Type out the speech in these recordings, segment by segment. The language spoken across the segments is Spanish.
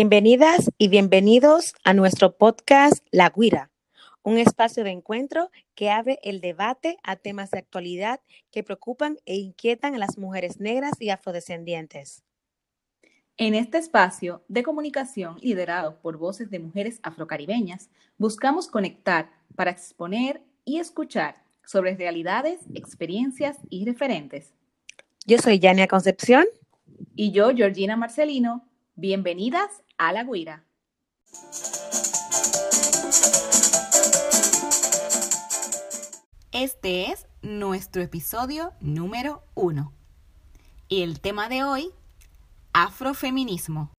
Bienvenidas y bienvenidos a nuestro podcast La Guira, un espacio de encuentro que abre el debate a temas de actualidad que preocupan e inquietan a las mujeres negras y afrodescendientes. En este espacio de comunicación liderado por voces de mujeres afrocaribeñas, buscamos conectar para exponer y escuchar sobre realidades, experiencias y referentes. Yo soy Yania Concepción. Y yo, Georgina Marcelino. Bienvenidas a La Guira. Este es nuestro episodio número uno. Y el tema de hoy, afrofeminismo.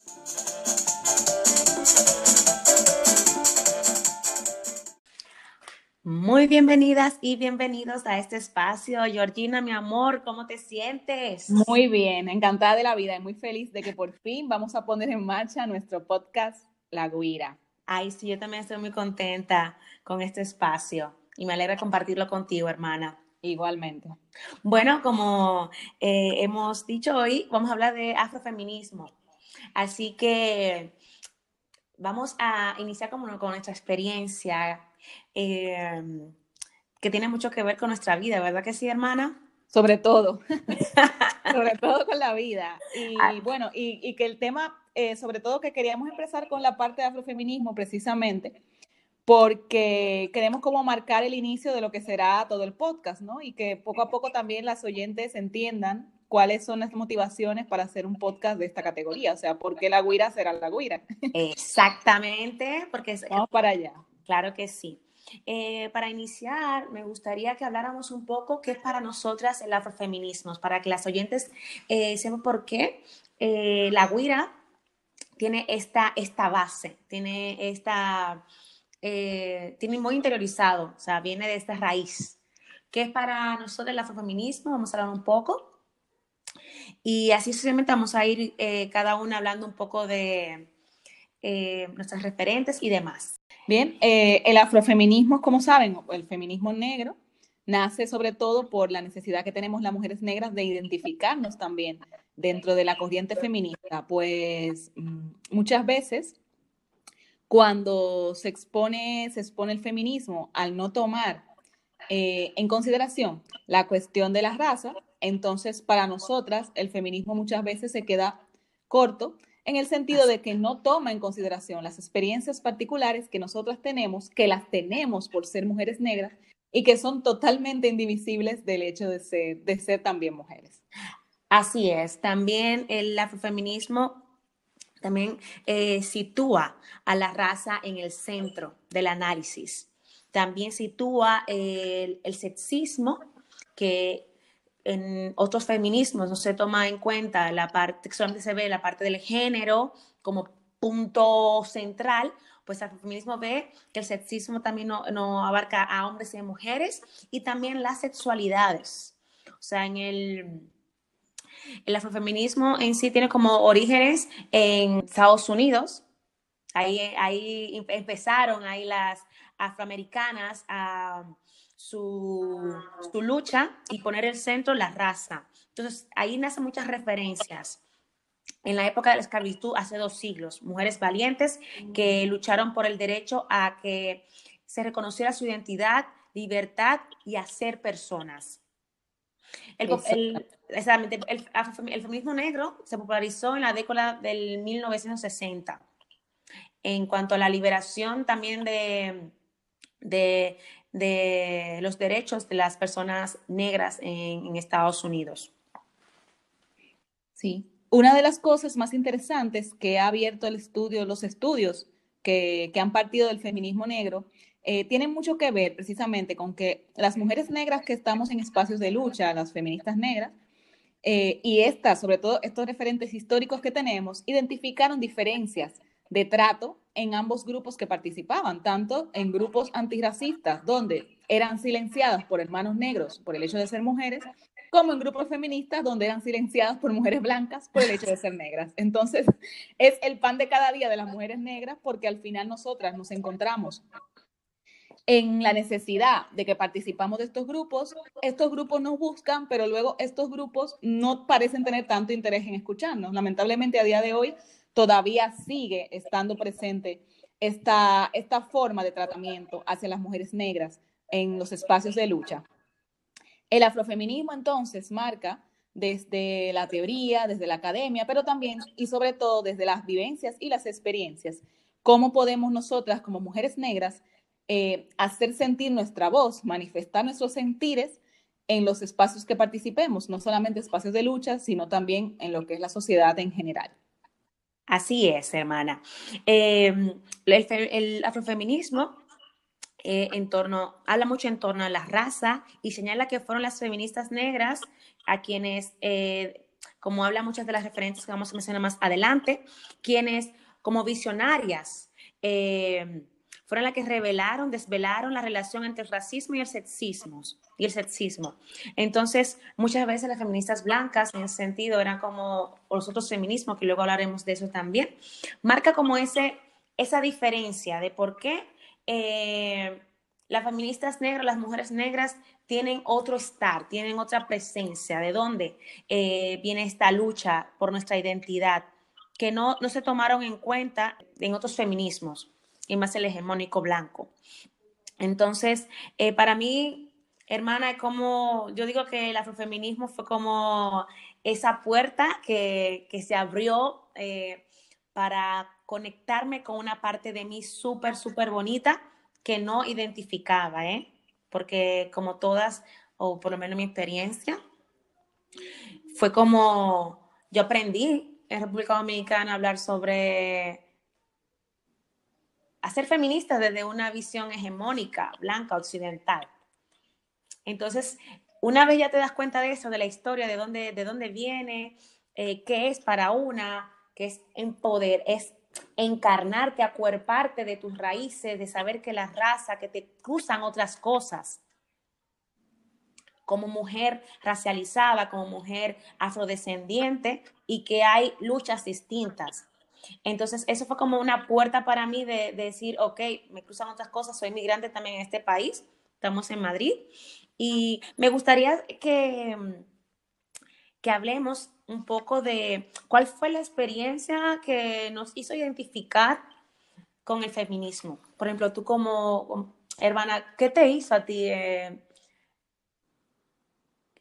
Muy bienvenidas y bienvenidos a este espacio. Georgina, mi amor, ¿cómo te sientes? Muy bien, encantada de la vida y muy feliz de que por fin vamos a poner en marcha nuestro podcast La Guira. Ay, sí, yo también estoy muy contenta con este espacio y me alegra compartirlo contigo, hermana. Igualmente. Bueno, como eh, hemos dicho hoy, vamos a hablar de afrofeminismo. Así que vamos a iniciar con nuestra experiencia Em, que tiene mucho que ver con nuestra vida, ¿verdad que sí, hermana? Sobre todo, sobre todo con la vida. Y ah. bueno, y, que el tema, eh, sobre todo que queríamos empezar con la parte de afrofeminismo precisamente, porque queremos como marcar el inicio de lo que será todo el podcast, ¿no? Y que poco a poco también las oyentes entiendan cuáles son las motivaciones para hacer un podcast de esta categoría, o sea, ¿por qué la guira será la guira? Exactamente, porque... Vamos para allá. Claro que sí. Eh, para iniciar, me gustaría que habláramos un poco qué es para nosotras el afrofeminismo, para que las oyentes eh, sepan por qué eh, la guira tiene esta, esta base, tiene esta, tiene muy interiorizado, o sea, viene de esta raíz. ¿Qué es para nosotros el afrofeminismo? Vamos a hablar un poco. Y así sucesivamente vamos a ir cada una hablando un poco de nuestras referentes y demás. Bien, eh, el afrofeminismo, como saben, el feminismo negro, nace sobre todo por la necesidad que tenemos las mujeres negras de identificarnos también dentro de la corriente feminista, pues mm, muchas veces cuando se expone, se expone el feminismo al no tomar eh, en consideración la cuestión de la raza, entonces para nosotras el feminismo muchas veces se queda corto en el sentido de que no toma en consideración las experiencias particulares que nosotras tenemos, que las tenemos por ser mujeres negras y que son totalmente indivisibles del hecho de ser, de ser también mujeres. Así es, también el afrofeminismo también eh, sitúa a la raza en el centro del análisis. También sitúa el, el sexismo que en otros feminismos no se toma en cuenta la parte, solamente se ve la parte del género como punto central, pues el feminismo ve que el sexismo también no, abarca a hombres y a mujeres y también las sexualidades. O sea, en el, el afrofeminismo en sí tiene como orígenes en Estados Unidos. Ahí, ahí empezaron ahí las afroamericanas a su, lucha y poner el centro la raza. Entonces, ahí nacen muchas referencias. En la época de la esclavitud, hace dos siglos, mujeres valientes que lucharon por el derecho a que se reconociera su identidad, libertad y a ser personas. El, el, feminismo negro se popularizó en la década del 1960 en cuanto a la liberación también de, de de los derechos de las personas negras en, Estados Unidos. Sí, una de las cosas más interesantes que ha abierto el estudio, los estudios que, han partido del feminismo negro, eh, tienen mucho que ver precisamente con que las mujeres negras que estamos en espacios de lucha, las feministas negras, eh, y estas, sobre todo estos referentes históricos que tenemos, identificaron diferencias de trato en ambos grupos que participaban, tanto en grupos antirracistas, donde eran silenciadas por hermanos negros por el hecho de ser mujeres, como en grupos feministas, donde eran silenciadas por mujeres blancas por el hecho de ser negras. Entonces, es el pan de cada día de las mujeres negras porque al final nosotras nos encontramos en la necesidad de que participamos de estos grupos, estos grupos nos buscan, pero luego estos grupos no parecen tener tanto interés en escucharnos. Lamentablemente a día de hoy todavía sigue estando presente esta, esta forma de tratamiento hacia las mujeres negras en los espacios de lucha. El afrofeminismo entonces marca desde la teoría, desde la academia, pero también y sobre todo desde las vivencias y las experiencias, cómo podemos nosotras como mujeres negras eh, hacer sentir nuestra voz, manifestar nuestros sentires en los espacios que participemos, no solamente espacios de lucha, sino también en lo que es la sociedad en general. Así es, hermana. Em, el, afrofeminismo eh, en torno, habla mucho en torno a la raza y señala que fueron las feministas negras a quienes, eh, como habla muchas de las referentes que vamos a mencionar más adelante, quienes como visionarias em, fueron las que revelaron, desvelaron la relación entre el racismo y el sexismo. Y el sexismo. Entonces, muchas veces las feministas blancas, en ese sentido, eran como los otros feminismos, que luego hablaremos de eso también, marca como ese, esa diferencia de por qué eh, las feministas negras, las mujeres negras, tienen otro estar, tienen otra presencia, de dónde eh, viene esta lucha por nuestra identidad, que no, no se tomaron en cuenta en otros feminismos y más el hegemónico blanco. Entonces, eh, para mí, hermana, es como, yo digo que el afrofeminismo fue como esa puerta que, se abrió eh, para conectarme con una parte de mí súper, súper bonita que no identificaba, ¿eh? Porque como todas, o por lo menos mi experiencia, fue como yo aprendí en República Dominicana a hablar sobre a ser feminista desde una visión hegemónica, blanca, occidental. Entonces, una vez ya te das cuenta de eso, de la historia, de dónde, de dónde viene, eh, qué es para una, que es en poder, es encarnarte, acuerparte de tus raíces, de saber que la raza, que te cruzan otras cosas. Como mujer racializada, como mujer afrodescendiente, y que hay luchas distintas. Entonces, eso fue como una puerta para mí de, decir, ok, me cruzan otras cosas, soy migrante también en este país, estamos en Madrid, y me gustaría que, que hablemos un poco de cuál fue la experiencia que nos hizo identificar con el feminismo. Por ejemplo, tú como hermana, ¿qué te hizo a ti eh,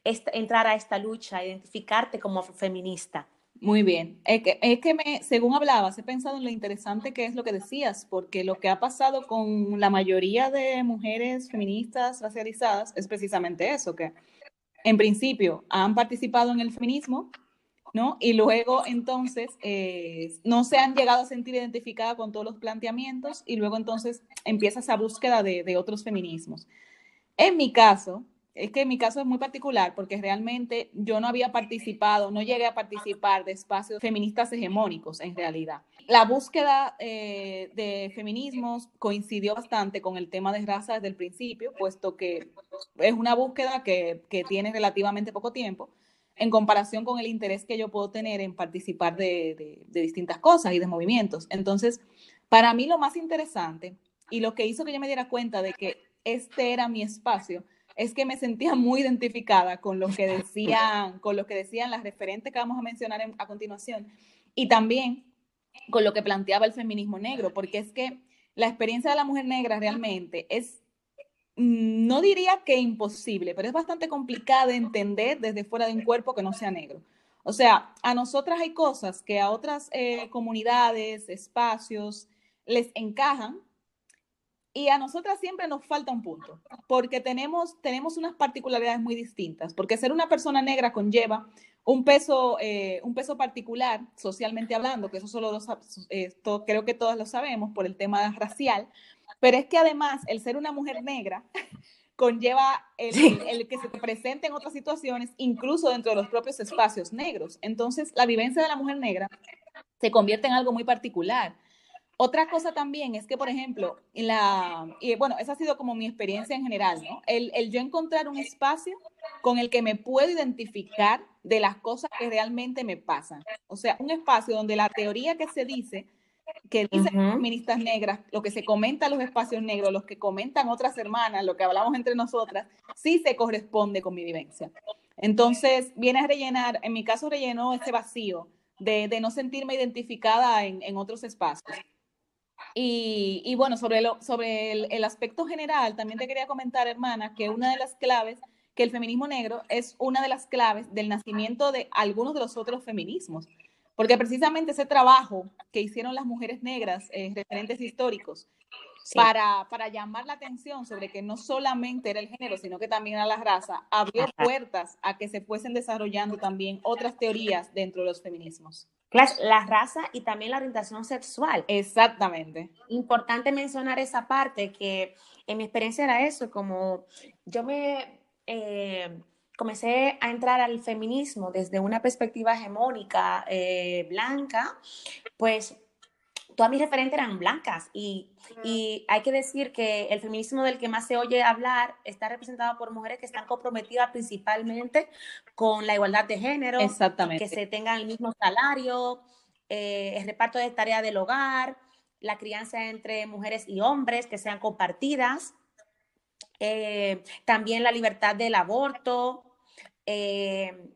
entrar a esta lucha, identificarte como feminista? Muy bien. Es que, es que según hablabas, he pensado en lo interesante que es lo que decías, porque lo que ha pasado con la mayoría de mujeres feministas racializadas es precisamente eso, que en principio han participado en el feminismo, ¿no? Y luego entonces eh, no se han llegado a sentir identificadas con todos los planteamientos y luego entonces empieza esa búsqueda de otros feminismos. En mi caso, es que mi caso es muy particular porque realmente yo no había participado, no llegué a participar de espacios feministas hegemónicos en realidad. La búsqueda eh, de feminismos coincidió bastante con el tema de raza desde el principio, puesto que es una búsqueda que, que tiene relativamente poco tiempo en comparación con el interés que yo puedo tener en participar de, de, de distintas cosas y de movimientos. Entonces, para mí lo más interesante y lo que hizo que yo me diera cuenta de que este era mi espacio, es que me sentía muy identificada con lo que decían, con lo que decían las referentes que vamos a mencionar a continuación y también con lo que planteaba el feminismo negro, porque es que la experiencia de la mujer negra realmente es, no diría que imposible, pero es bastante complicada de entender desde fuera de un cuerpo que no sea negro. O sea, a nosotras hay cosas que a otras eh, comunidades, espacios, les encajan y a nosotras siempre nos falta un punto, porque tenemos, tenemos unas particularidades muy distintas, porque ser una persona negra conlleva un peso, eh, un peso particular, socialmente hablando, que eso solo lo, eh, creo que todos lo sabemos por el tema racial, pero es que además el ser una mujer negra conlleva el, el, que se te presente en otras situaciones, incluso dentro de los propios espacios negros. Entonces, la vivencia de la mujer negra se convierte en algo muy particular otra cosa también es que, por ejemplo, la, y bueno, esa ha sido como mi experiencia en general, ¿no? El, el, yo encontrar un espacio con el que me puedo identificar de las cosas que realmente me pasan. O sea, un espacio donde la teoría que se dice, que dicen las feministas negras, lo que se comenta en los espacios negros, los que comentan otras hermanas, lo que hablamos entre nosotras, sí se corresponde con mi vivencia. Entonces, viene a rellenar, en mi caso rellenó ese vacío de, no sentirme identificada en, otros espacios. Y, bueno, sobre, lo, sobre el, aspecto general, también te quería comentar, hermana, que una de las claves, que el feminismo negro es una de las claves del nacimiento de algunos de los otros feminismos. Porque precisamente ese trabajo que hicieron las mujeres negras, eh, referentes históricos, para, para, llamar la atención sobre que no solamente era el género, sino que también era la raza, abrió puertas a que se fuesen desarrollando también otras teorías dentro de los feminismos. La raza y también la orientación sexual. Exactamente. Importante mencionar esa parte que en mi experiencia era eso, como yo me eh, comencé a entrar al feminismo desde una perspectiva hegemónica eh, blanca, pues todas mis referentes eran blancas y, hay que decir que el feminismo del que más se oye hablar está representado por mujeres que están comprometidas principalmente con la igualdad de género, Exactamente. que se tengan el mismo salario, eh, el reparto de tareas del hogar, la crianza entre mujeres y hombres que sean compartidas, eh, también la libertad del aborto, eh,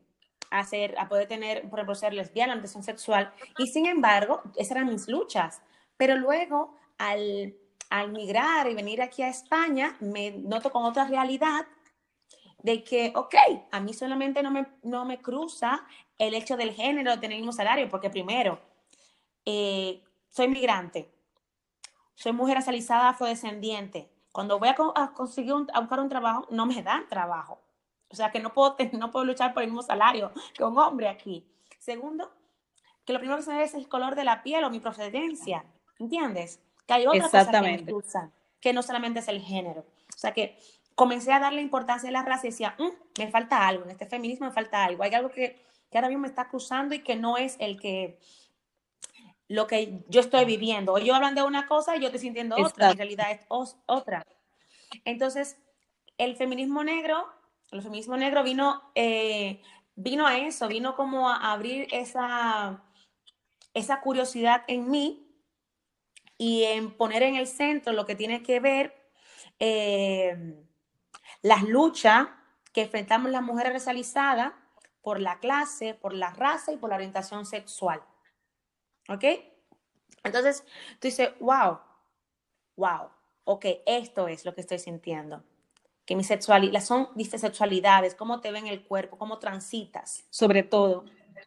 hacer, a poder tener, por ejemplo, ser lesbiana, orientación sexual. Y sin embargo, esas eran mis luchas. Pero luego, al, migrar y venir aquí a España, me noto con otra realidad de que, ok, a mí solamente no me, no me cruza el hecho del género, tener el mismo salario, porque primero, eh, soy migrante, soy mujer racializada afrodescendiente. Cuando voy a, conseguir a buscar un trabajo, no me dan trabajo. O sea, que no puedo, no puedo luchar por el mismo salario que un hombre aquí. Segundo, que lo primero que se ve es el color de la piel o mi procedencia. ¿Entiendes? Que hay otras cosas que me que no solamente es el género. O sea, que comencé a darle importancia a la raza y decía, mm, me falta algo, en este feminismo me falta algo. Hay algo que, que ahora mismo me está cruzando y que no es el que lo que yo estoy viviendo. O yo hablan de una cosa y yo estoy sintiendo otra, en realidad es otra. Entonces, el feminismo negro el feminismo negro vino, eh, vino a eso, vino como a abrir esa, esa curiosidad en mí y en poner en el centro lo que tiene que ver eh, las luchas que enfrentamos las mujeres racializadas por la clase, por la raza y por la orientación sexual. ¿Ok? Entonces, tú dices, wow, wow, ok, esto es lo que estoy sintiendo que mi sexualidad, son sexualidades, cómo te ven el cuerpo, cómo transitas. Sobre todo.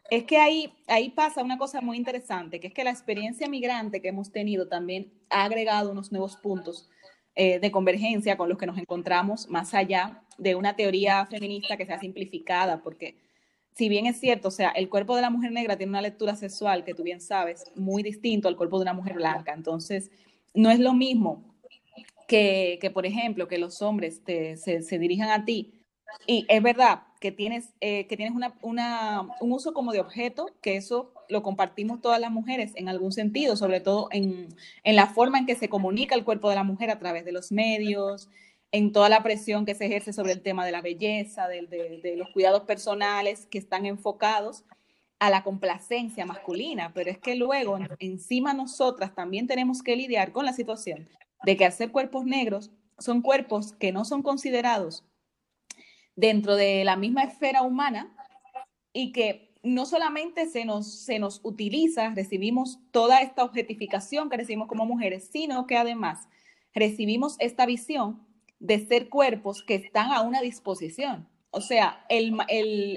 Es que ahí, ahí pasa una cosa muy interesante, que es que la experiencia migrante que hemos tenido también ha agregado unos nuevos puntos eh, de convergencia con los que nos encontramos más allá de una teoría feminista que sea simplificada, porque si bien es cierto, o sea, el cuerpo de la mujer negra tiene una lectura sexual que tú bien sabes, muy distinto al cuerpo de una mujer blanca, entonces no es lo mismo que, por ejemplo, que los hombres te, se, dirijan a ti. Y es verdad que tienes, eh, que tienes una, una, un uso como de objeto, que eso lo compartimos todas las mujeres en algún sentido, sobre todo en, en la forma en que se comunica el cuerpo de la mujer a través de los medios, en toda la presión que se ejerce sobre el tema de la belleza, de, de, los cuidados personales que están enfocados a la complacencia masculina, pero es que luego encima nosotras también tenemos que lidiar con la situación de que al ser cuerpos negros son cuerpos que no son considerados dentro de la misma esfera humana y que no solamente se nos, se nos utiliza, recibimos toda esta objetificación que recibimos como mujeres, sino que además recibimos esta visión de ser cuerpos que están a una disposición. O sea,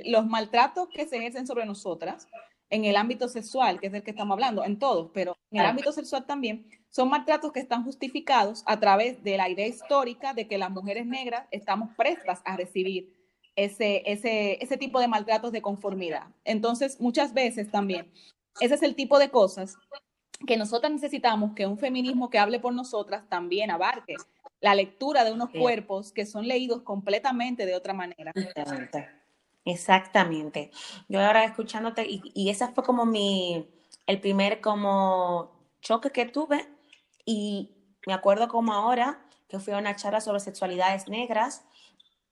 los maltratos que se ejercen sobre nosotras en el ámbito sexual, que es del que estamos hablando, en todos, pero en el ámbito sexual también, son maltratos que están justificados a través de la idea histórica de que las mujeres negras estamos prestas a recibir ese, ese, ese tipo de maltratos de conformidad. Entonces, muchas veces también, ese es el tipo de cosas que nosotras necesitamos que un feminismo que hable por nosotras también abarque la lectura de unos cuerpos que son leídos completamente de otra manera. Exactamente. Yo ahora escuchándote, y, y esa fue como mi, el primer como choque que tuve, y me acuerdo como ahora que fui a una charla sobre sexualidades negras,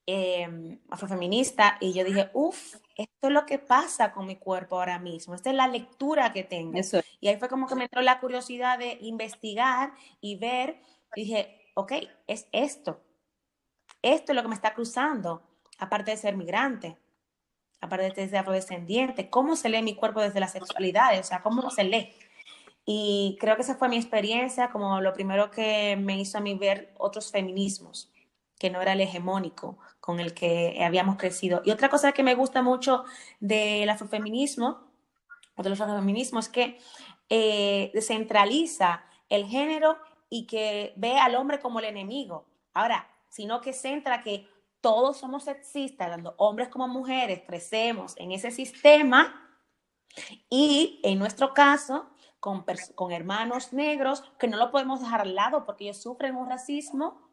eh, afrofeminista, y yo dije, uff, esto es lo que pasa con mi cuerpo ahora mismo, esta es la lectura que tengo. Y ahí fue como que me entró la curiosidad de investigar y ver, y dije, ok, es esto, esto es lo que me está cruzando, aparte de ser migrante. aparte desde afrodescendiente, cómo se lee mi cuerpo desde la sexualidad, o sea, cómo se lee. Y creo que esa fue mi experiencia, como lo primero que me hizo a mí ver otros feminismos, que no era el hegemónico con el que habíamos crecido. Y otra cosa que me gusta mucho del afrofeminismo, o de los afrofeminismos, es que eh, descentraliza el género y que ve al hombre como el enemigo. Ahora, sino que centra que todos somos sexistas, tanto hombres como mujeres, crecemos en ese sistema y en nuestro caso, con, con hermanos negros, que no lo podemos dejar al lado porque ellos sufren un racismo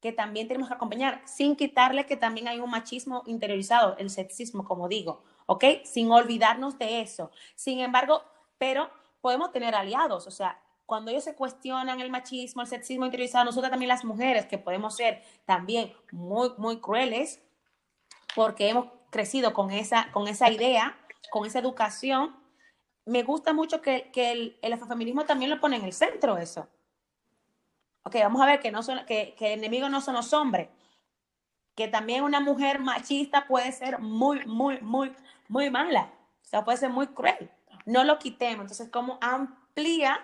que también tenemos que acompañar, sin quitarle que también hay un machismo interiorizado, el sexismo, como digo, ¿ok? Sin olvidarnos de eso. Sin embargo, pero podemos tener aliados, o sea, cuando ellos se cuestionan el machismo, el sexismo interiorizado, nosotros también las mujeres, que podemos ser también muy, muy crueles, porque hemos crecido con esa, con esa idea, con esa educación, me gusta mucho que, el, el afrofeminismo también lo pone en el centro eso. Ok, vamos a ver que, no son, que, que enemigos no son los hombres, que también una mujer machista puede ser muy, muy, muy, muy mala, o sea, puede ser muy cruel. No lo quitemos. Entonces, ¿cómo amplía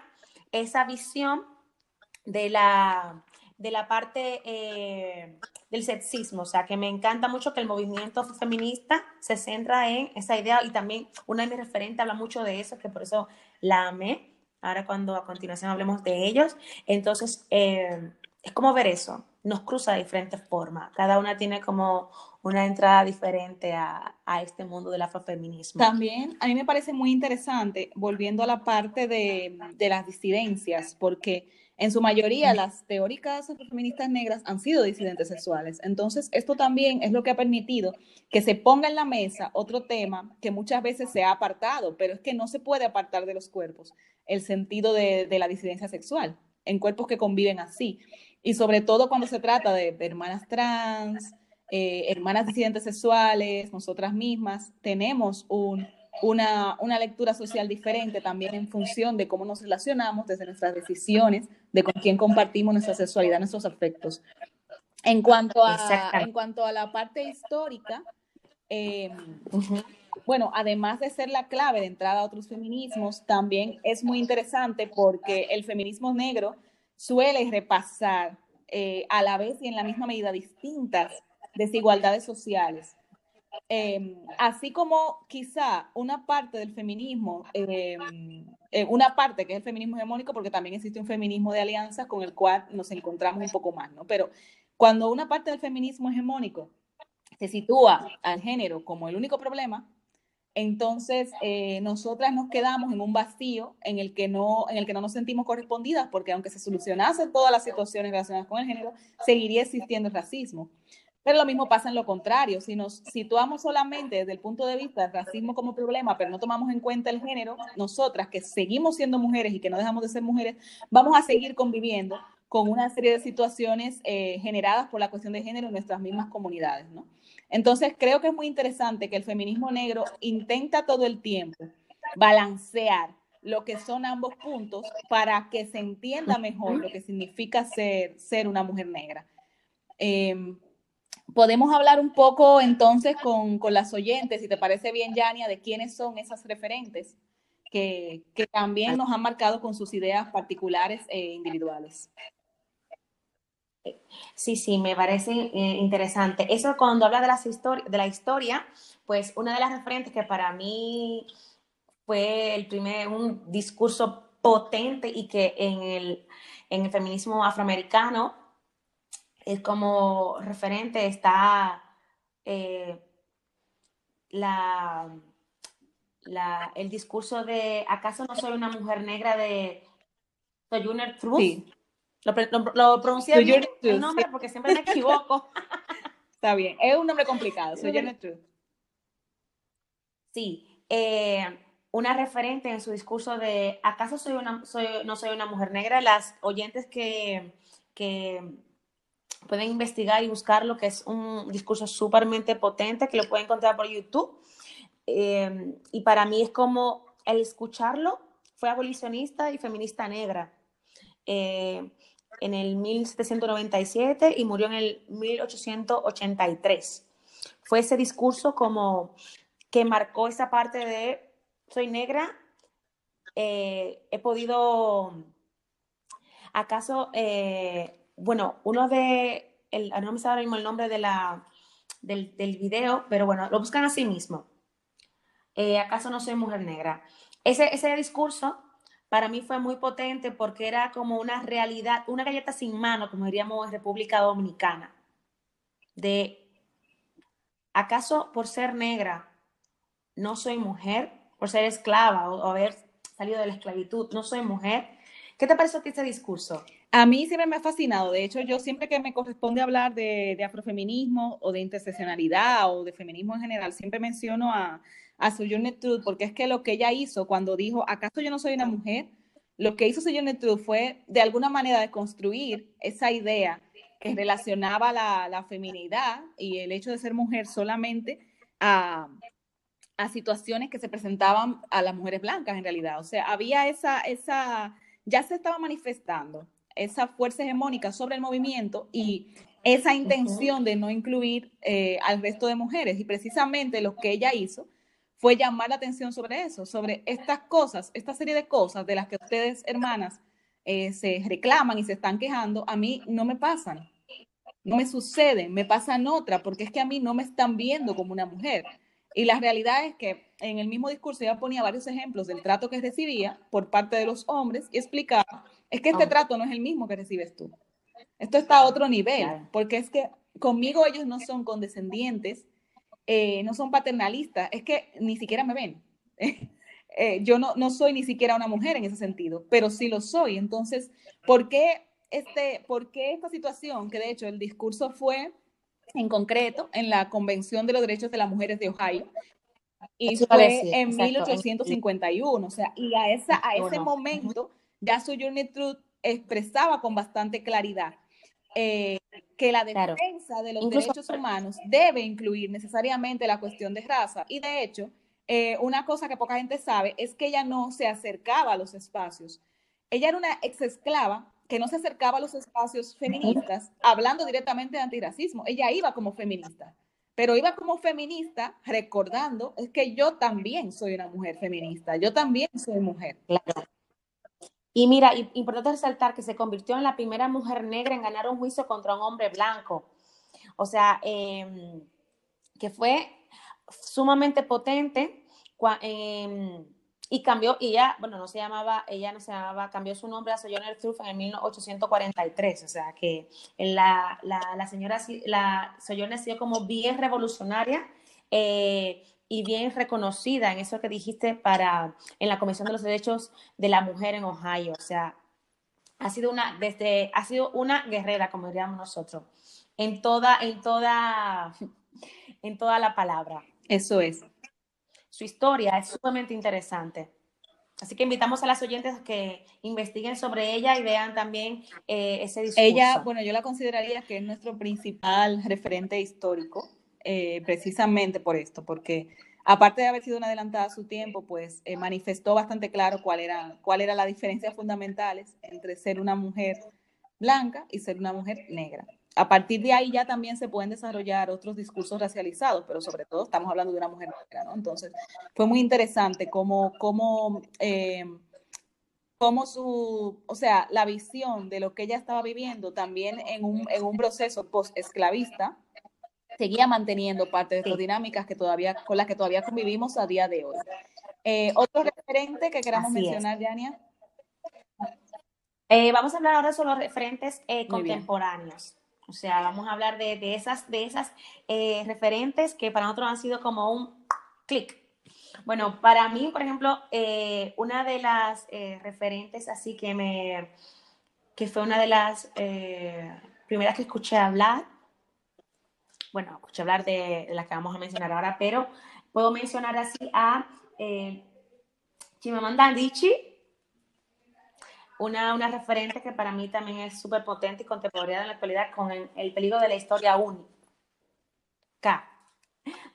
esa visión de la, de la parte eh, del sexismo. O sea, que me encanta mucho que el movimiento feminista se centra en esa idea y también una de mis referentes habla mucho de eso, que por eso la amé. Ahora cuando a continuación hablemos de ellos. Entonces, eh, es como ver eso. Nos cruza de diferentes formas. Cada una tiene como una entrada diferente a, este mundo del afrofeminismo. También a mí me parece muy interesante, volviendo a la parte de, las disidencias, porque en su mayoría las teóricas afrofeministas negras han sido disidentes sexuales. Entonces, esto también es lo que ha permitido que se ponga en la mesa otro tema que muchas veces se ha apartado, pero es que no se puede apartar de los cuerpos el sentido de, de la disidencia sexual en cuerpos que conviven así. Y sobre todo cuando se trata de hermanas trans, eh, hermanas disidentes sexuales, nosotras mismas, tenemos una, lectura social diferente también en función de cómo nos relacionamos desde nuestras decisiones, de con quién compartimos nuestra sexualidad, nuestros afectos. En cuanto a, en cuanto a la parte histórica, em, bueno, además de ser la clave de entrada a otros feminismos, también es muy interesante porque el feminismo negro suele repasar eh, a la vez y en la misma medida distintas desigualdades sociales. Em, así como quizá una parte del feminismo, em, eh, una parte que es el feminismo hegemónico, porque también existe un feminismo de alianzas con el cual nos encontramos un poco más, ¿no? Pero cuando una parte del feminismo hegemónico se sitúa al género como el único problema, entonces eh, nosotras nos quedamos en un vacío en el, que no, en el que no nos sentimos correspondidas, porque aunque se solucionasen todas las situaciones relacionadas con el género, seguiría existiendo el racismo. Pero lo mismo pasa en lo contrario. Si nos situamos solamente desde el punto de vista del racismo como problema, pero no tomamos en cuenta el género, nosotras que seguimos siendo mujeres y que no dejamos de ser mujeres, vamos a seguir conviviendo con una serie de situaciones eh, generadas por la cuestión de género en nuestras mismas comunidades. ¿no? Entonces, creo que es muy interesante que el feminismo negro intenta todo el tiempo balancear lo que son ambos puntos para que se entienda mejor lo que significa ser, ser una mujer negra. Eh, podemos hablar un poco entonces con, las oyentes, si te parece bien, Yania, de quiénes son esas referentes que, también nos han marcado con sus ideas particulares e individuales. Sí, sí, me parece eh, interesante. Eso cuando habla de, las de la historia, pues una de las referentes que para mí fue el primer, un discurso potente y que en el, en el feminismo afroamericano es como referente está eh, la, el discurso de ¿acaso no soy una mujer negra de Sojourner Truth? Sí. Lo, lo, pronuncié bien el nombre porque siempre me equivoco. Está bien, es un nombre complicado, Sojourner Truth. Sí, eh, una referente en su discurso de ¿acaso soy una, soy, no soy una mujer negra? Las oyentes que, que pueden investigar y buscar lo que es un discurso súpermente potente que lo pueden encontrar por YouTube. Eh, y para mí es como el escucharlo, fue abolicionista y feminista negra eh, en el 1797 y murió en el 1883. fue ese discurso como que marcó esa parte de soy negra, eh, he podido, acaso, eh, bueno, uno de, el, no me sabe ahora mismo el nombre de la, del, video, pero bueno, lo buscan a sí mismo. Eh, ¿Acaso no soy mujer negra? Ese, ese discurso para mí fue muy potente porque era como una realidad, una galleta sin mano, como diríamos en República Dominicana, de, ¿acaso por ser negra no soy mujer? Por ser esclava o, haber salido de la esclavitud, no soy mujer. ¿Qué te ti este discurso? A mí siempre me ha fascinado. De hecho, yo siempre que me corresponde hablar de, afrofeminismo o de interseccionalidad o de feminismo en general, siempre menciono a, a Sojourner Truth, porque es que lo que ella hizo cuando dijo, ¿acaso yo no soy una mujer? Lo que hizo Sojourner Truth fue, de alguna manera, de construir esa idea que relacionaba la, la feminidad y el hecho de ser mujer solamente a, a situaciones que se presentaban a las mujeres blancas en realidad. O sea, había esa, esa, ya se estaba manifestando esa fuerza hegemónica sobre el movimiento y esa intención de no incluir eh, al resto de mujeres. Y precisamente lo que ella hizo fue llamar la atención sobre eso, sobre estas cosas, esta serie de cosas de las que ustedes, hermanas, eh, se reclaman y se están quejando, a mí no me pasan, no me suceden, me pasan otra, porque es que a mí no me están viendo como una mujer. Y la realidad es que en el mismo discurso ella ponía varios ejemplos del trato que recibía por parte de los hombres y explicaba, es que este trato no es el mismo que recibes tú. Esto está a otro nivel, porque es que conmigo ellos no son condescendientes, eh, no son paternalistas, es que ni siquiera me ven. Eh, yo no, no soy ni siquiera una mujer en ese sentido, pero sí lo soy. Entonces, ¿por qué, este, ¿por qué esta situación? Que de hecho el discurso fue en concreto en la Convención de los Derechos de las Mujeres de Ohio. Y fue en 1851, o sea, y a, esa, a ese momento ya Sojourner Truth expresaba con bastante claridad eh, que la defensa de los derechos humanos debe incluir necesariamente la cuestión de raza. Y de hecho, eh, una cosa que poca gente sabe es que ella no se acercaba a los espacios. Ella era una ex esclava que no se acercaba a los espacios feministas hablando directamente de antirracismo. Ella iba como feminista, pero iba como feminista recordando es que yo también soy una mujer feminista, yo también soy mujer. Claro. Y mira, importante resaltar que se convirtió en la primera mujer negra en ganar un juicio contra un hombre blanco. O sea, em, que fue sumamente potente em, y cambió, y ella, bueno, no se llamaba, ella no se llamaba, cambió su nombre a Sojourner Truth en 1843. O sea, que la, la, la señora, la Sojourner ha sido como bien revolucionaria. Eh, y bien reconocida en eso que dijiste para en la Comisión de los Derechos de la Mujer en Ohio. O sea, ha sido una desde ha sido una guerrera, como diríamos nosotros, en toda en toda en toda la palabra. Eso es. Su historia es sumamente interesante. Así que invitamos a las oyentes que investiguen sobre ella y vean también eh, ese discurso. Ella, bueno, yo la consideraría que es nuestro principal referente histórico eh, precisamente por esto, porque aparte de haber sido una adelantada a su tiempo, pues eh, manifestó bastante claro cuál era, cuál era la diferencia fundamentales entre ser una mujer blanca y ser una mujer negra. A partir de ahí ya también se pueden desarrollar otros discursos racializados, pero sobre todo estamos hablando de una mujer negra, ¿no? Entonces, fue muy interesante cómo, cómo, eh, cómo su, o sea, la visión de lo que ella estaba viviendo también en un, en un proceso post-esclavista, seguía manteniendo parte de estas dinámicas que todavía, con las que todavía convivimos a día de hoy. Eh, ¿Otro referente que queramos mencionar, Yania? Eh, vamos a hablar ahora sobre los referentes contemporáneos. O sea, vamos a hablar de, de esas, de esas referentes que para nosotros han sido como un clic. Bueno, para mí, por ejemplo, una de las referentes así que me, que fue una de las primeras que escuché hablar, bueno, escuché hablar de, las que vamos a mencionar ahora, pero puedo mencionar así a eh, Chimamanda Adichie, una, una referente que para mí también es súper potente y contemporánea en la actualidad con el, peligro de la historia única.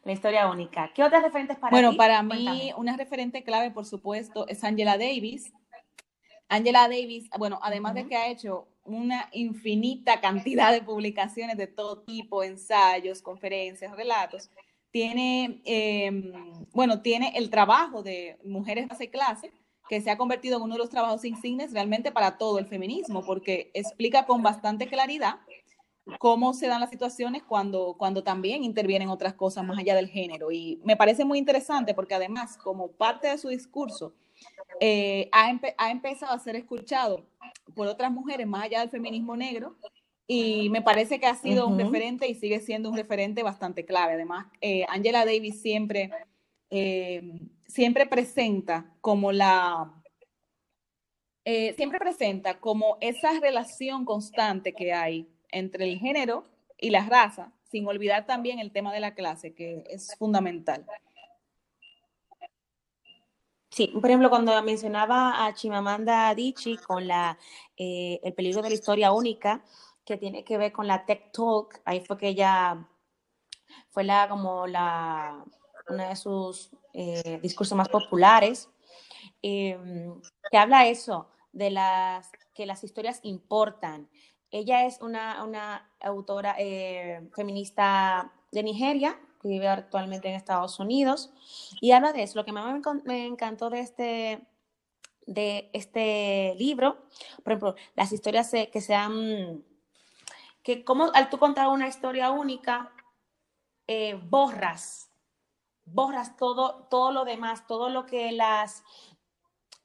La historia única. ¿Qué otras referentes para Bueno, para mí, una referente clave, por supuesto, es Angela Davis. Angela Davis, bueno, además de que ha hecho una infinita cantidad de publicaciones de todo tipo, ensayos, conferencias, relatos. tiene, em, bueno, tiene el trabajo de Mujeres Hace Clase, que se ha convertido en uno de los trabajos insignes realmente para todo el feminismo, porque explica con bastante claridad cómo se dan las situaciones cuando, cuando también intervienen otras cosas más allá del género. Y me parece muy interesante porque además, como parte de su discurso, eh, ha, ha, empezado a ser escuchado por otras mujeres más allá del feminismo negro y me parece que ha sido un referente y sigue siendo un referente bastante clave. Además, eh, Angela Davis siempre, eh, siempre presenta como la... siempre presenta como esa relación constante que hay entre el género y la raza, sin olvidar también el tema de la clase, que es fundamental. Sí, por ejemplo, cuando mencionaba a Chimamanda Adichie con la, eh, el peligro de la historia única, que tiene que ver con la Tech Talk, ahí fue que ella fue la como la una de sus eh, discursos más populares, em, que habla eso, de las que las historias importan. Ella es una, una autora eh, feminista de Nigeria, que vive actualmente en Estados Unidos, y habla de eso. Lo que más me encantó de este, de este libro, por ejemplo, las historias que sean, que como al tú contar una historia única, eh, borras, borras todo, todo lo demás, todo lo que las,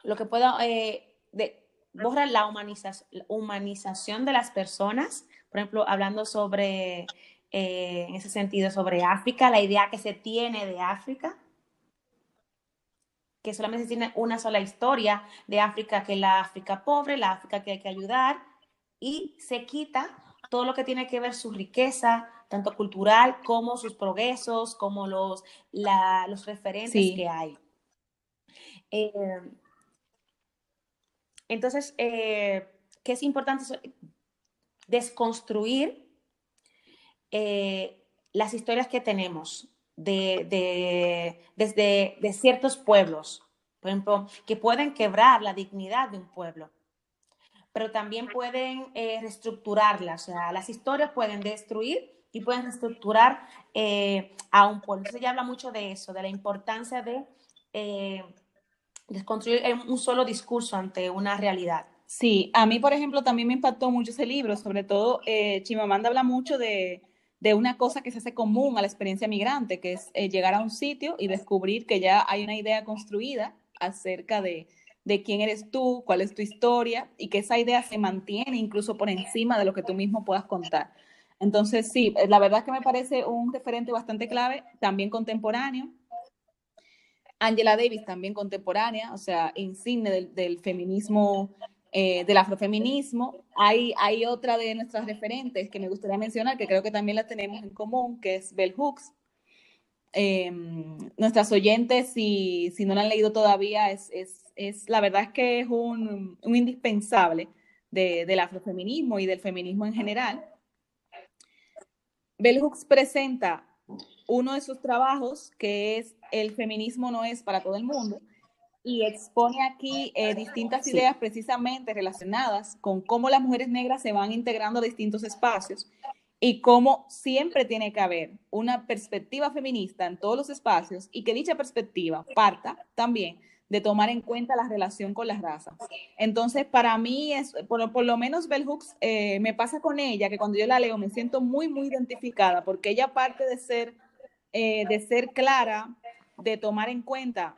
lo que pueda, eh, de, borra la humanización de las personas, por ejemplo, hablando sobre eh, en ese sentido sobre África, la idea que se tiene de África, que solamente se tiene una sola historia de África, que es la África pobre, la África que hay que ayudar, y se quita todo lo que tiene que ver su riqueza, tanto cultural como sus progresos, como los, los referentes que hay. Eh, entonces, eh, ¿qué es importante? Desconstruir eh, las historias que tenemos de, desde de ciertos pueblos, por ejemplo, que pueden quebrar la dignidad de un pueblo, pero también pueden eh, reestructurarla, o sea, las historias pueden destruir y pueden reestructurar eh, a un pueblo. Entonces ella habla mucho de eso, de la importancia de desconstruir un solo discurso ante una realidad. Sí, a mí, por ejemplo, también me impactó mucho ese libro, sobre todo Chimamanda habla mucho de, de una cosa que se hace común a la experiencia migrante, que es eh, llegar a un sitio y descubrir que ya hay una idea construida acerca de, quién eres tú, cuál es tu historia, y que esa idea se mantiene incluso por encima de lo que tú mismo puedas contar. Entonces, sí, la verdad es que me parece un referente bastante clave, también contemporáneo. Angela Davis también contemporánea, o sea, insigne del, del feminismo eh, del afrofeminismo. Hay, hay otra de nuestras referentes que me gustaría mencionar, que creo que también la tenemos en común, que es Bell Hooks. Em, nuestras oyentes, si, si, no la han leído todavía, es, es, es la verdad es que es un, un indispensable de, del afrofeminismo y del feminismo en general. Bell Hooks presenta uno de sus trabajos que es El feminismo no es para todo el mundo, y expone aquí eh, distintas ideas precisamente relacionadas con cómo las mujeres negras se van integrando a distintos espacios y cómo siempre tiene que haber una perspectiva feminista en todos los espacios y que dicha perspectiva parta también de tomar en cuenta la relación con las razas. Entonces, para mí, es, por, lo menos Bell Hooks, eh, me pasa con ella, que cuando yo la leo me siento muy, muy identificada, porque ella parte de ser, eh, de ser clara, de tomar en cuenta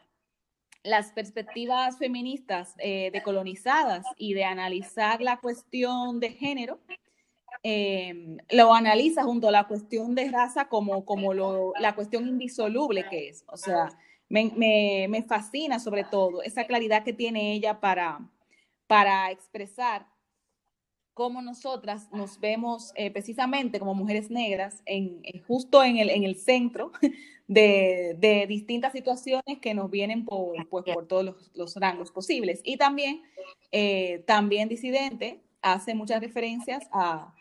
las perspectivas feministas eh, decolonizadas y de analizar la cuestión de género, em, lo analiza junto a la cuestión de raza como, como la cuestión indisoluble que es. O sea, me, fascina sobre todo esa claridad que tiene ella para, para expresar cómo nosotras nos vemos eh, precisamente como mujeres negras en, justo en el, en el centro de, distintas situaciones que nos vienen por, pues, por todos los, rangos posibles. Y también, eh, también Disidente hace muchas referencias a,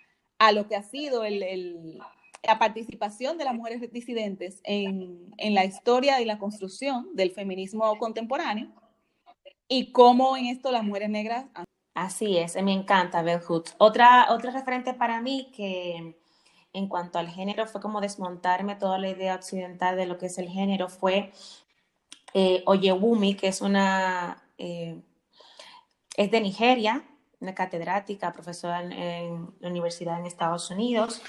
lo que ha sido la participación de las mujeres disidentes en, la historia y la construcción del feminismo contemporáneo y cómo en esto las mujeres negras Así es, me encanta Bell Hooks. Otra, otra referente para mí que en cuanto al género fue como desmontarme toda la idea occidental de lo que es el género. Fue eh, Oyewumi, que es una, eh, es de Nigeria, una catedrática, profesora en, la universidad en Estados Unidos,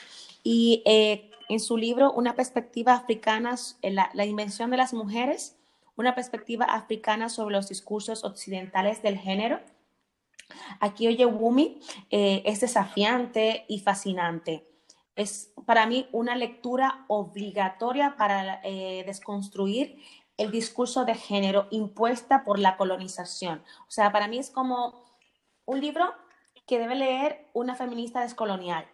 y eh, en su libro Una perspectiva africana, la, la invención de las mujeres, una perspectiva africana sobre los discursos occidentales del género. Aquí Oyewumi eh, es desafiante y fascinante. Es para mí una lectura obligatoria para eh, desconstruir el discurso de género impuesta por la colonización. O sea, para mí es como un libro que debe leer una feminista descolonial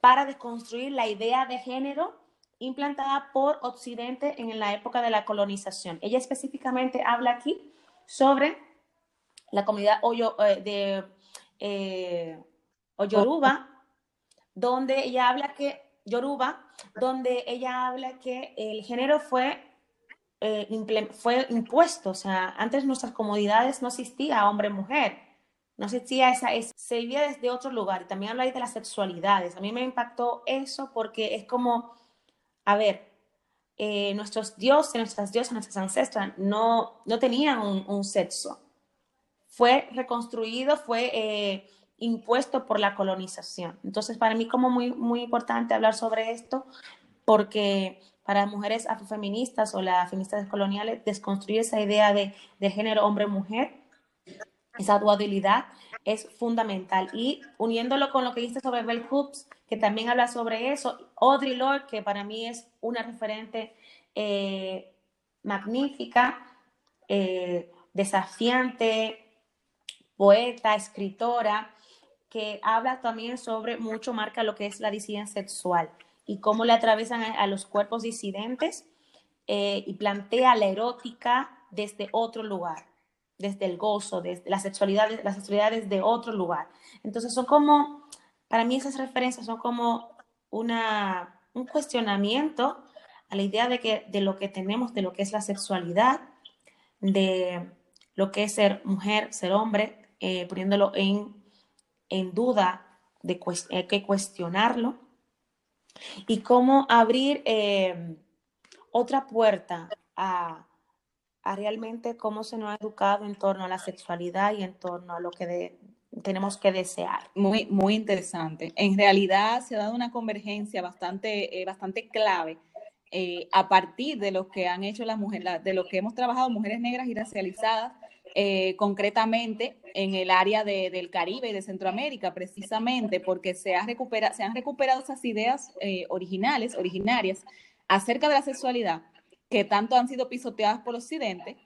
para desconstruir la idea de género implantada por Occidente en la época de la colonización. Ella específicamente habla aquí sobre la comunidad Oyo, eh, de eh, donde ella habla que Yoruba, donde ella habla que el género fue, eh, fue impuesto, o sea, antes nuestras comodidades no existía hombre-mujer, no existía esa, se vivía desde otro lugar, y también habla ahí de las sexualidades, a mí me impactó eso porque es como, a ver, nuestros dioses, nuestras diosas, nuestras ancestras no, no tenían un sexo, fue reconstruido, fue eh, impuesto por la colonización. Entonces, para mí como muy, muy importante hablar sobre esto, porque para mujeres afrofeministas o las feministas coloniales, desconstruir esa idea de, de género hombre-mujer, esa dualidad es fundamental. Y uniéndolo con lo que dice sobre Bell Hoops, que también habla sobre eso, Audre Lorde, que para mí es una referente eh, magnífica, eh, desafiante, poeta, escritora, que habla también sobre, mucho marca lo que es la disidencia sexual y cómo le atraviesan a, los cuerpos disidentes eh, y plantea la erótica desde otro lugar, desde el gozo, desde la sexualidad, las sexualidades de otro lugar. Entonces son como, para mí esas referencias son como una, un cuestionamiento a la idea de, que, de lo que tenemos, de lo que es la sexualidad, de lo que es ser mujer, ser hombre, eh, poniéndolo en, duda, de hay que cuestionarlo, y cómo abrir eh, otra puerta a, realmente cómo se nos ha educado en torno a la sexualidad y en torno a lo que tenemos que desear. Muy, muy interesante. En realidad se ha dado una convergencia bastante, eh, bastante clave a partir de lo que han hecho las mujeres, de lo que hemos trabajado mujeres negras y racializadas eh, concretamente en el área del Caribe y de Centroamérica, precisamente porque se, ha se han recuperado esas ideas eh, originales, originarias, acerca de la sexualidad, que tanto han sido pisoteadas por Occidente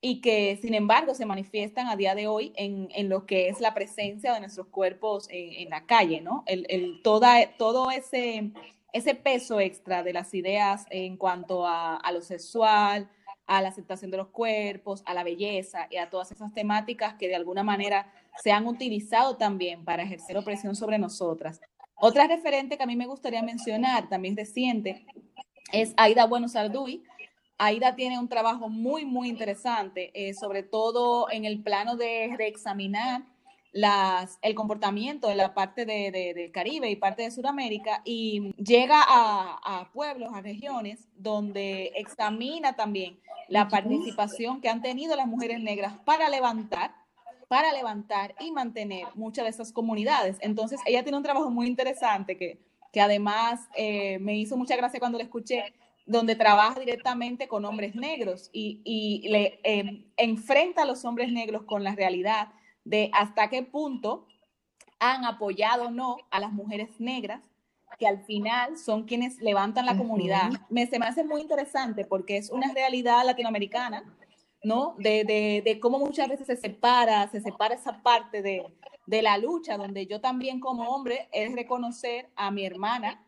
y que, sin embargo, se manifiestan a día de hoy en, lo que es la presencia de nuestros cuerpos en, la calle, ¿no? El, toda, todo ese, ese peso extra de las ideas en cuanto a, lo sexual, a la aceptación de los cuerpos, a la belleza y a todas esas temáticas que de alguna manera se han utilizado también para ejercer opresión sobre nosotras. Otra referente que a mí me gustaría mencionar, también reciente, es Aida Bueno Sarduy. Aida tiene un trabajo muy, muy interesante, eh, sobre todo en el plano de reexaminar las, el comportamiento de la parte de, del Caribe y parte de Sudamérica y llega a, pueblos, a regiones donde examina también la participación que han tenido las mujeres negras para levantar para levantar y mantener muchas de esas comunidades. Entonces, ella tiene un trabajo muy interesante que, que además eh, me hizo mucha gracia cuando la escuché, donde trabaja directamente con hombres negros y, y le eh, enfrenta a los hombres negros con la realidad de hasta qué punto han apoyado o no a las mujeres negras, que al final son quienes levantan la comunidad. me, se me hace muy interesante porque es una realidad latinoamericana, ¿no? De, de, de cómo muchas veces se separa, se separa esa parte de, de la lucha, donde yo también como hombre es reconocer a mi hermana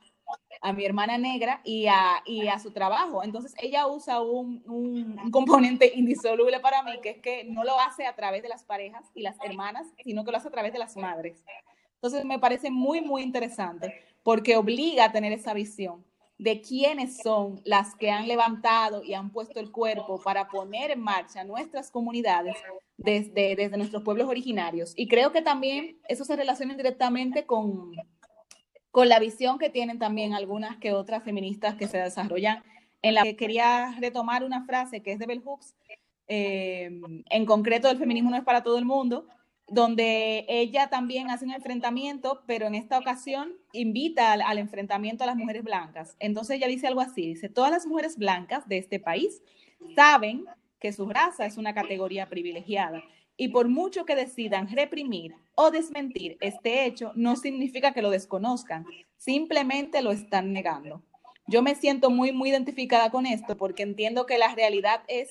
a mi hermana negra y a, y a su trabajo. Entonces ella usa un, un, componente indisoluble para mí, que es que no lo hace a través de las parejas y las hermanas, sino que lo hace a través de las madres. Entonces me parece muy, muy interesante porque obliga a tener esa visión de quiénes son las que han levantado y han puesto el cuerpo para poner en marcha nuestras comunidades desde, desde nuestros pueblos originarios. Y creo que también eso se relaciona directamente con, con la visión que tienen también algunas que otras feministas que se desarrollan en la que quería retomar una frase que es de Bell Hooks, eh, en concreto el feminismo no es para todo el mundo, donde ella también hace un enfrentamiento, pero en esta ocasión invita al, al, enfrentamiento a las mujeres blancas. Entonces ella dice algo así, dice, todas las mujeres blancas de este país saben que su raza es una categoría privilegiada y por mucho que decidan reprimir o desmentir este hecho, no significa que lo desconozcan, simplemente lo están negando. Yo me siento muy, muy identificada con esto porque entiendo que la realidad es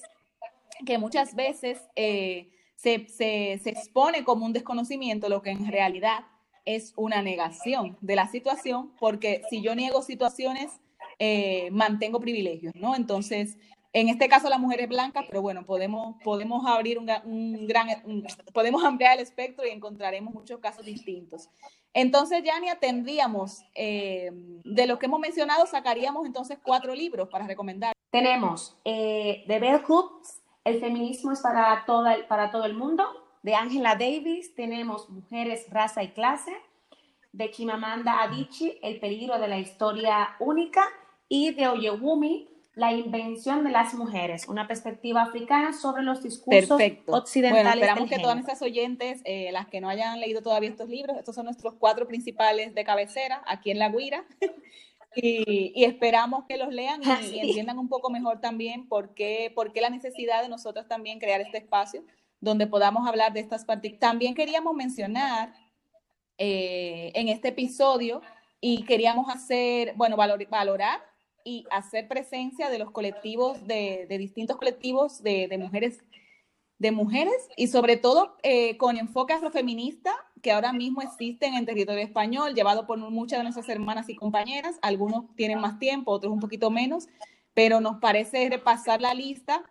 que muchas veces eh, se, se, se expone como un desconocimiento lo que en realidad es una negación de la situación, porque si yo niego situaciones, eh, mantengo privilegios, ¿no? Entonces, en este caso las mujeres blancas, pero bueno, podemos, podemos abrir un, un gran, un, podemos ampliar el espectro y encontraremos muchos casos distintos. Entonces, Yania, tendríamos, eh, de lo que hemos mencionado, sacaríamos entonces cuatro libros para recomendar. Tenemos eh, The Bell Hooks, El feminismo es para, toda, para todo el mundo, de Angela Davis. Tenemos Mujeres, Raza y Clase, de Chimamanda Adichie, El peligro de la historia única, y de Oyewumi, la invención de las mujeres, una perspectiva africana sobre los discursos Perfecto. occidentales. Bueno, esperamos que género. todas nuestras oyentes, eh, las que no hayan leído todavía estos libros, estos son nuestros cuatro principales de cabecera aquí en La Guira. y, y, esperamos que los lean y, y, entiendan un poco mejor también por qué, por qué la necesidad de nosotros también crear este espacio donde podamos hablar de estas partes. También queríamos mencionar eh, en este episodio y queríamos hacer, bueno, valor, valorar y hacer presencia de los colectivos, de, de distintos colectivos de, de, mujeres de mujeres y sobre todo eh, con enfoque afrofeminista que ahora mismo existen en territorio español, llevado por muchas de nuestras hermanas y compañeras. Algunos tienen más tiempo, otros un poquito menos, pero nos parece repasar la lista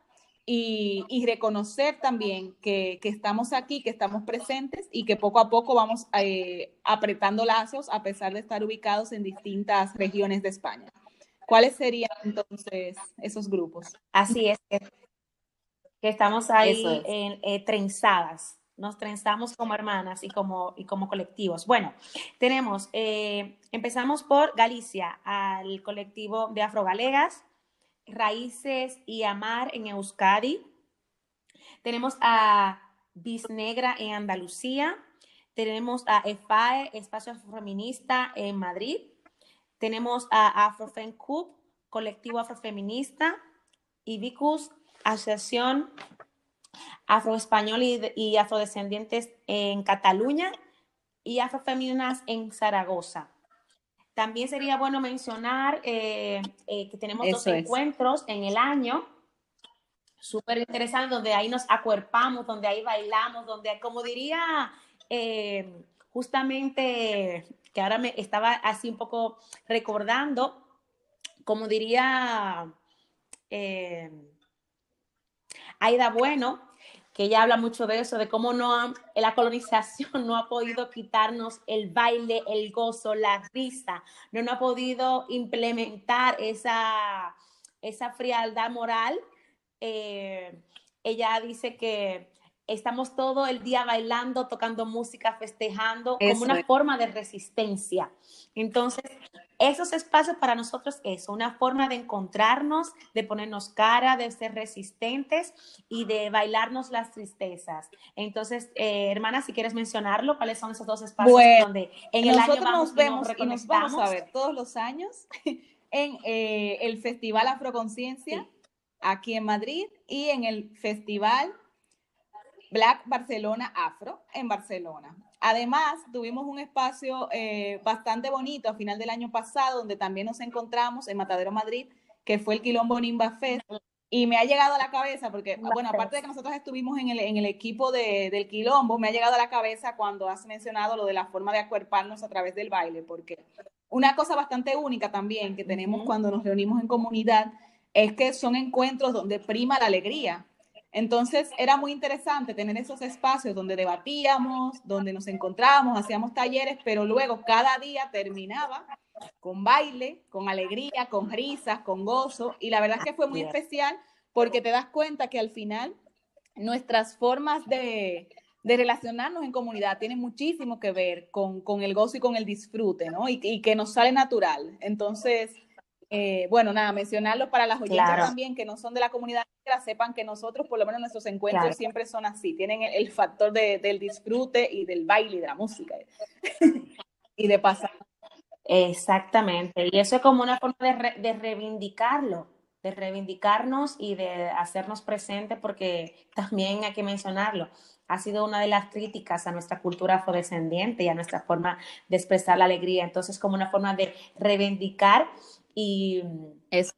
y, y reconocer también que, que, estamos aquí, que estamos presentes y que poco a poco vamos eh, apretando lazos a pesar de estar ubicados en distintas regiones de España. ¿Cuáles serían entonces esos grupos? Así es, que, que estamos ahí es. en, eh, trenzadas, nos trenzamos como hermanas y como, y como colectivos. Bueno, tenemos, eh, empezamos por Galicia, al colectivo de afrogalegas, Raíces y Amar en Euskadi. Tenemos a Bisnegra en Andalucía. Tenemos a EFAE, Espacio Feminista en Madrid. Tenemos a Afrofem Cup, colectivo afrofeminista, y Vicus, Asociación Afroespañol y, y, Afrodescendientes en Cataluña y Afrofeminas en Zaragoza. También sería bueno mencionar eh, eh, que tenemos Eso dos es. encuentros en el año, súper interesantes, donde ahí nos acuerpamos, donde ahí bailamos, donde, como diría eh, justamente que ahora me estaba así un poco recordando, como diría eh, Aida Bueno, que ella habla mucho de eso, de cómo no ha, la colonización no ha podido quitarnos el baile, el gozo, la risa, no, no ha podido implementar esa, esa frialdad moral. Eh, ella dice que estamos todo el día bailando, tocando música, festejando, eso como una es. forma de resistencia. Entonces, esos espacios para nosotros es una forma de encontrarnos, de ponernos cara, de ser resistentes y de bailarnos las tristezas. Entonces, eh, hermana, si quieres mencionarlo, ¿cuáles son esos dos espacios bueno, donde en el año vamos, nos vemos y nos, vamos a ver todos los años en eh, el Festival Afroconciencia sí. aquí en Madrid y en el Festival Black Barcelona Afro en Barcelona. Además, tuvimos un espacio eh, bastante bonito a final del año pasado, donde también nos encontramos en Matadero Madrid, que fue el Quilombo Nimba Fest. Y me ha llegado a la cabeza, porque, bueno, aparte de que nosotros estuvimos en el, en el equipo de, del Quilombo, me ha llegado a la cabeza cuando has mencionado lo de la forma de acuerparnos a través del baile, porque una cosa bastante única también que tenemos uh -huh. cuando nos reunimos en comunidad es que son encuentros donde prima la alegría. Entonces era muy interesante tener esos espacios donde debatíamos, donde nos encontrábamos, hacíamos talleres, pero luego cada día terminaba con baile, con alegría, con risas, con gozo. Y la verdad es que fue muy especial porque te das cuenta que al final nuestras formas de, de relacionarnos en comunidad tiene muchísimo que ver con, el gozo y con el disfrute, ¿no? Y, que nos sale natural. Entonces, eh, bueno, nada, mencionarlo para las oyentes también que no son de la comunidad sepan que nosotros, por lo menos nuestros encuentros siempre son así, tienen el, factor del disfrute y del baile y de la música y de pasar. Exactamente, y eso es como una forma de, de reivindicarlo de reivindicarnos y de hacernos presentes, porque también hay que mencionarlo, ha sido una de las críticas a nuestra cultura afrodescendiente y a nuestra forma de expresar la alegría. Entonces, como una forma de reivindicar y es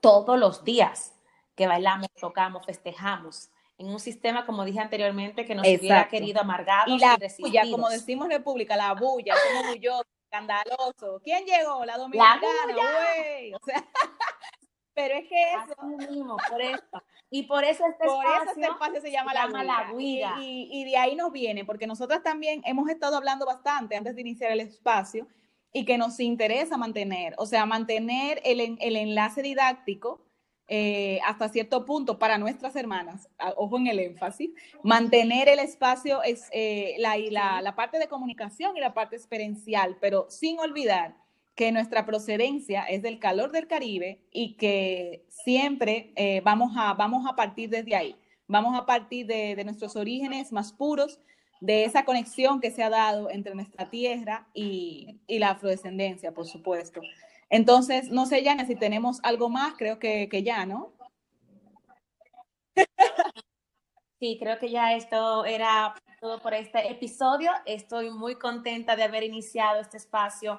todos los días que bailamos, tocamos, festejamos en un sistema, como dije anteriormente, que nos hubiera querido amargados y, la bulla, como decimos República, la bulla, como bulloso, escandaloso. ¿Quién llegó? La dominicana, güey. O sea, Pero es que eso. mismo, por eso. Y por eso este, por espacio, eso este espacio se llama, la, guira. Y, y, de ahí nos viene, porque nosotras también hemos estado hablando bastante antes de iniciar el espacio y que nos interesa mantener, o sea, mantener el, el enlace didáctico eh, hasta cierto punto para nuestras hermanas, ojo en el énfasis, mantener el espacio es eh, la, la, la parte de comunicación y la parte experiencial, pero sin olvidar que nuestra procedencia es del calor del Caribe y que siempre eh, vamos, a, vamos a partir desde ahí, vamos a partir de, nuestros orígenes más puros, de esa conexión que se ha dado entre nuestra tierra y, la afrodescendencia, por supuesto. Entonces, no sé, Yana, si tenemos algo más, creo que, que ya, ¿no? Sí, creo que ya esto era todo por este episodio. Estoy muy contenta de haber iniciado este espacio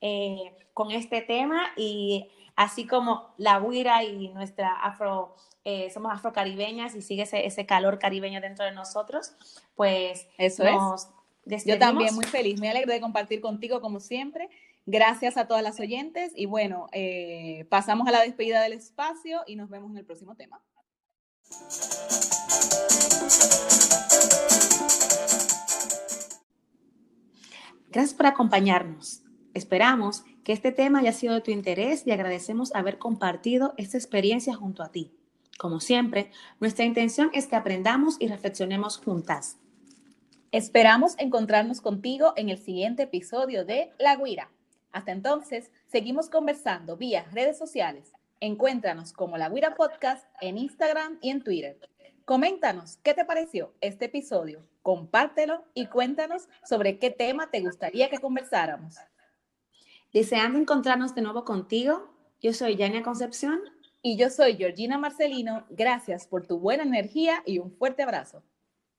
eh, con este tema y así como la Guira y nuestra afro, eh, somos afrocaribeñas y sigue ese, ese, calor caribeño dentro de nosotros, pues eso es. Yo también muy feliz, me alegro de compartir contigo como siempre. Gracias a todas las oyentes y bueno, eh, pasamos a la despedida del espacio y nos vemos en el próximo tema. Gracias por acompañarnos. Esperamos que este tema haya sido de tu interés y agradecemos haber compartido esta experiencia junto a ti. Como siempre, nuestra intención es que aprendamos y reflexionemos juntas. Esperamos encontrarnos contigo en el siguiente episodio de La Guira. Hasta entonces, seguimos conversando vía redes sociales. Encuéntranos como La Guira Podcast en Instagram y en Twitter. Coméntanos qué te pareció este episodio compártelo y cuéntanos sobre qué tema te gustaría que conversáramos. Deseando encontrarnos de nuevo contigo, yo soy Yania Concepción. Y yo soy Georgina Marcelino. Gracias por tu buena energía y un fuerte abrazo.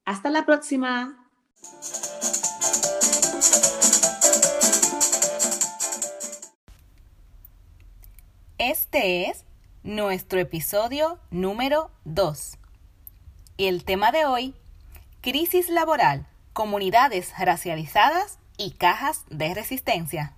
Hasta la próxima. Este es nuestro episodio número 2. El tema de hoy Crisis laboral, comunidades racializadas y cajas de resistencia.